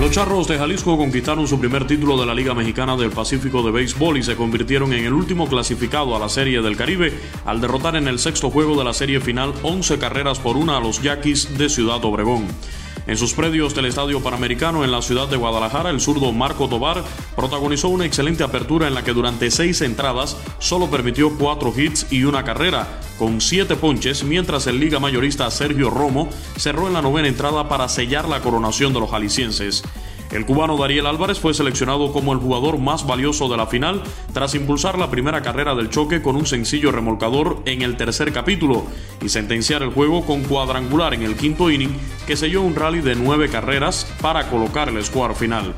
Los Charros de Jalisco conquistaron su primer título de la Liga Mexicana del Pacífico de Béisbol y se convirtieron en el último clasificado a la Serie del Caribe al derrotar en el sexto juego de la serie final 11 carreras por una a los Yaquis de Ciudad Obregón. En sus predios del Estadio Panamericano en la ciudad de Guadalajara, el zurdo Marco Tobar protagonizó una excelente apertura en la que durante seis entradas solo permitió cuatro hits y una carrera, con siete ponches, mientras el liga mayorista Sergio Romo cerró en la novena entrada para sellar la coronación de los jaliscienses. El cubano Dariel Álvarez fue seleccionado como el jugador más valioso de la final tras impulsar la primera carrera del choque con un sencillo remolcador en el tercer capítulo y sentenciar el juego con cuadrangular en el quinto inning que selló un rally de nueve carreras para colocar el score final.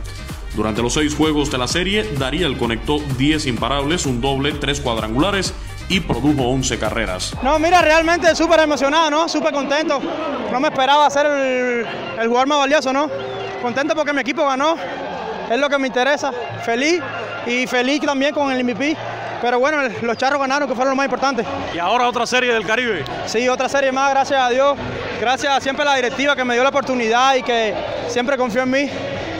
Durante los seis juegos de la serie, Dariel conectó 10 imparables, un doble, tres cuadrangulares y produjo 11 carreras. No, mira, realmente súper emocionado, ¿no? Súper contento. No me esperaba ser el, el jugador más valioso, ¿no? Contento porque mi equipo ganó, es lo que me interesa. Feliz y feliz también con el MVP. Pero bueno, los charros ganaron, que fueron lo más importante. Y ahora otra serie del Caribe. Sí, otra serie más, gracias a Dios. Gracias siempre a la directiva que me dio la oportunidad y que siempre confió en mí.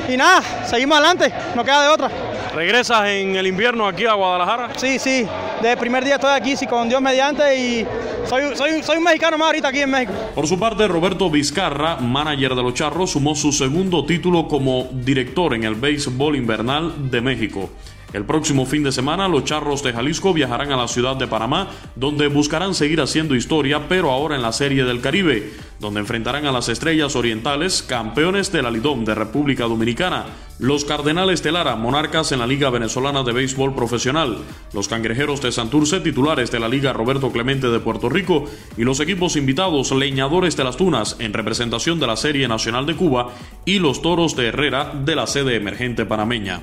Y nada, seguimos adelante, no queda de otra. ¿Regresas en el invierno aquí a Guadalajara? Sí, sí. Desde el primer día estoy aquí, sí, con Dios mediante y soy, soy, soy un mexicano más ahorita aquí en México. Por su parte, Roberto Vizcarra, manager de los Charros, sumó su segundo título como director en el béisbol invernal de México. El próximo fin de semana, los Charros de Jalisco viajarán a la ciudad de Panamá, donde buscarán seguir haciendo historia, pero ahora en la Serie del Caribe, donde enfrentarán a las Estrellas Orientales, campeones de la Lidom de República Dominicana, los Cardenales de Lara, monarcas en la Liga Venezolana de Béisbol Profesional, los Cangrejeros de Santurce, titulares de la Liga Roberto Clemente de Puerto Rico, y los equipos invitados, Leñadores de las Tunas, en representación de la Serie Nacional de Cuba, y los Toros de Herrera de la sede emergente panameña.